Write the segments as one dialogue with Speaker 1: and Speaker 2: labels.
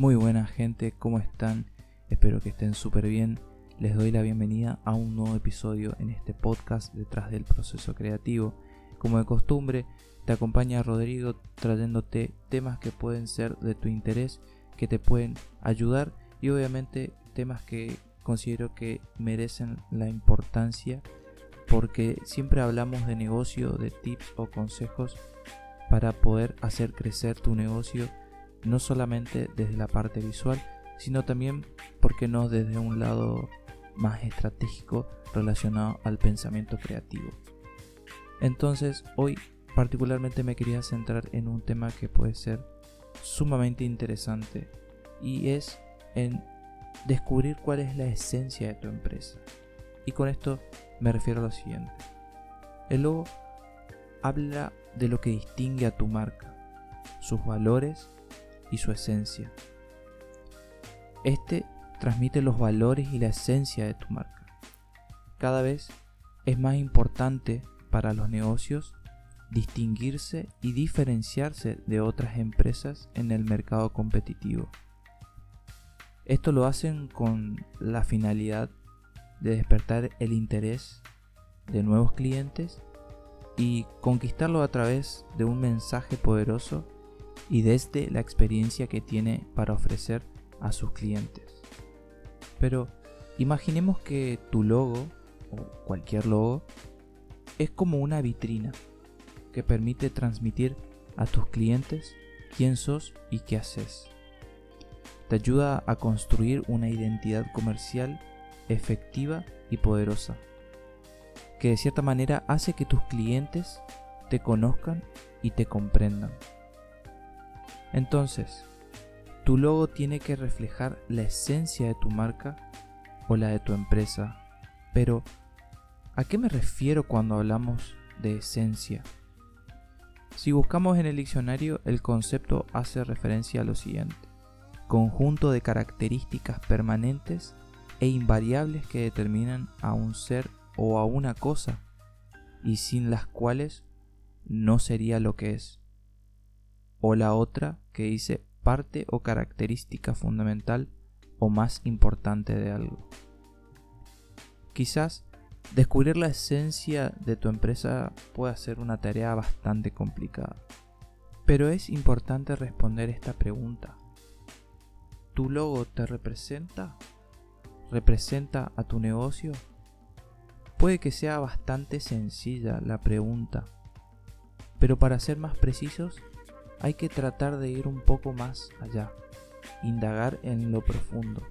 Speaker 1: Muy buena gente, ¿cómo están? Espero que estén súper bien. Les doy la bienvenida a un nuevo episodio en este podcast detrás del proceso creativo. Como de costumbre, te acompaña Rodrigo trayéndote temas que pueden ser de tu interés, que te pueden ayudar y obviamente temas que considero que merecen la importancia porque siempre hablamos de negocio, de tips o consejos para poder hacer crecer tu negocio no solamente desde la parte visual, sino también, porque no, desde un lado más estratégico relacionado al pensamiento creativo. Entonces, hoy particularmente me quería centrar en un tema que puede ser sumamente interesante y es en descubrir cuál es la esencia de tu empresa. Y con esto me refiero a lo siguiente. El logo habla de lo que distingue a tu marca, sus valores y su esencia. Este transmite los valores y la esencia de tu marca. Cada vez es más importante para los negocios distinguirse y diferenciarse de otras empresas en el mercado competitivo. Esto lo hacen con la finalidad de despertar el interés de nuevos clientes y conquistarlo a través de un mensaje poderoso y desde la experiencia que tiene para ofrecer a sus clientes. Pero imaginemos que tu logo o cualquier logo es como una vitrina que permite transmitir a tus clientes quién sos y qué haces. Te ayuda a construir una identidad comercial efectiva y poderosa, que de cierta manera hace que tus clientes te conozcan y te comprendan. Entonces, tu logo tiene que reflejar la esencia de tu marca o la de tu empresa. Pero, ¿a qué me refiero cuando hablamos de esencia? Si buscamos en el diccionario, el concepto hace referencia a lo siguiente. Conjunto de características permanentes e invariables que determinan a un ser o a una cosa y sin las cuales no sería lo que es. O la otra que dice parte o característica fundamental o más importante de algo. Quizás descubrir la esencia de tu empresa pueda ser una tarea bastante complicada, pero es importante responder esta pregunta. ¿Tu logo te representa? ¿Representa a tu negocio? Puede que sea bastante sencilla la pregunta, pero para ser más precisos hay que tratar de ir un poco más allá, indagar en lo profundo.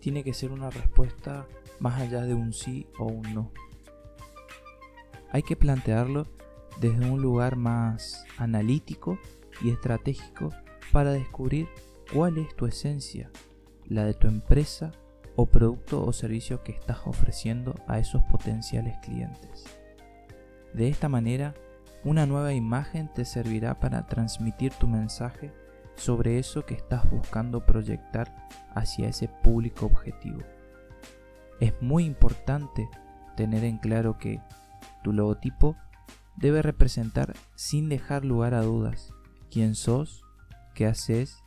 Speaker 1: Tiene que ser una respuesta más allá de un sí o un no. Hay que plantearlo desde un lugar más analítico y estratégico para descubrir cuál es tu esencia, la de tu empresa o producto o servicio que estás ofreciendo a esos potenciales clientes. De esta manera, una nueva imagen te servirá para transmitir tu mensaje sobre eso que estás buscando proyectar hacia ese público objetivo. Es muy importante tener en claro que tu logotipo debe representar sin dejar lugar a dudas quién sos, qué haces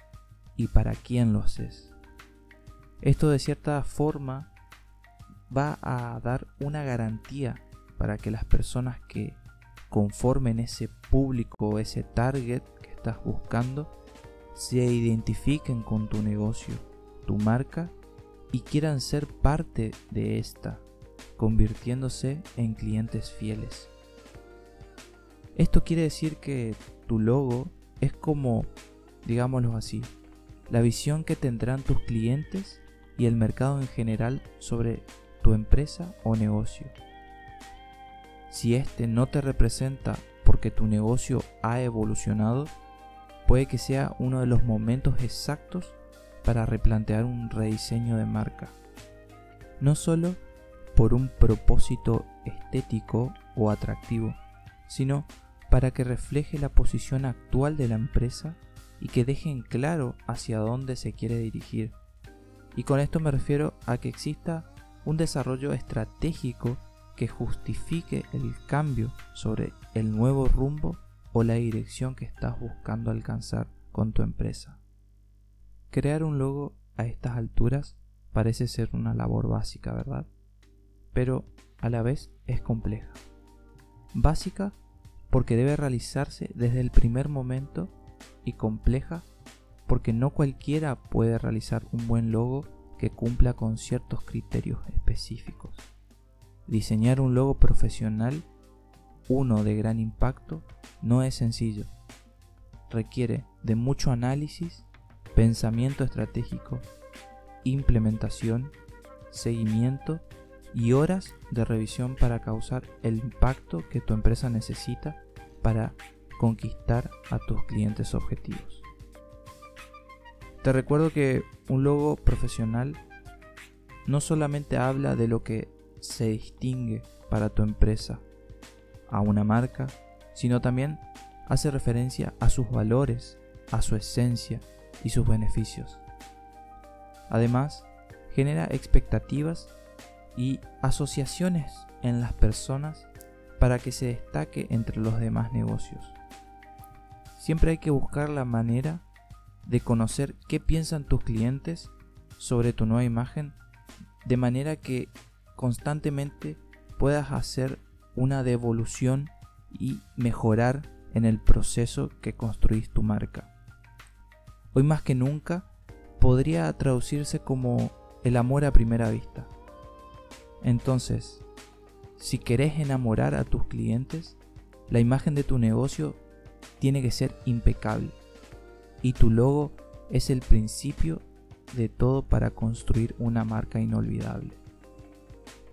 Speaker 1: y para quién lo haces. Esto de cierta forma va a dar una garantía para que las personas que conformen ese público, ese target que estás buscando, se identifiquen con tu negocio, tu marca y quieran ser parte de esta, convirtiéndose en clientes fieles. Esto quiere decir que tu logo es como, digámoslo así, la visión que tendrán tus clientes y el mercado en general sobre tu empresa o negocio. Si este no te representa porque tu negocio ha evolucionado, puede que sea uno de los momentos exactos para replantear un rediseño de marca. No solo por un propósito estético o atractivo, sino para que refleje la posición actual de la empresa y que deje en claro hacia dónde se quiere dirigir. Y con esto me refiero a que exista un desarrollo estratégico que justifique el cambio sobre el nuevo rumbo o la dirección que estás buscando alcanzar con tu empresa. crear un logo a estas alturas parece ser una labor básica, ¿verdad? Pero a la vez es compleja. Básica porque debe realizarse desde el primer momento y compleja porque no cualquiera puede realizar un buen logo que cumpla con ciertos criterios específicos. Diseñar un logo profesional, uno de gran impacto, no es sencillo. Requiere de mucho análisis, pensamiento estratégico, implementación, seguimiento y horas de revisión para causar el impacto que tu empresa necesita para conquistar a tus clientes objetivos. Te recuerdo que un logo profesional no solamente habla de lo que se distingue para tu empresa, a una marca, sino también hace referencia a sus valores, a su esencia y sus beneficios. Además, genera expectativas y asociaciones en las personas para que se destaque entre los demás negocios. Siempre hay que buscar la manera de conocer qué piensan tus clientes sobre tu nueva imagen, de manera que constantemente puedas hacer una devolución y mejorar en el proceso que construís tu marca. Hoy más que nunca podría traducirse como el amor a primera vista. Entonces, si querés enamorar a tus clientes, la imagen de tu negocio tiene que ser impecable y tu logo es el principio de todo para construir una marca inolvidable.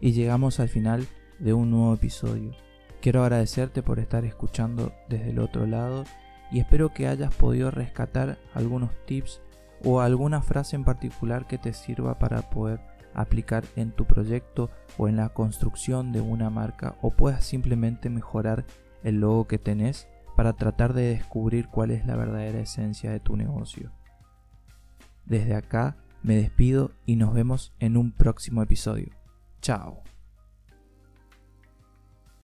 Speaker 1: Y llegamos al final de un nuevo episodio. Quiero agradecerte por estar escuchando desde el otro lado y espero que hayas podido rescatar algunos tips o alguna frase en particular que te sirva para poder aplicar en tu proyecto o en la construcción de una marca o puedas simplemente mejorar el logo que tenés para tratar de descubrir cuál es la verdadera esencia de tu negocio. Desde acá me despido y nos vemos en un próximo episodio. Ciao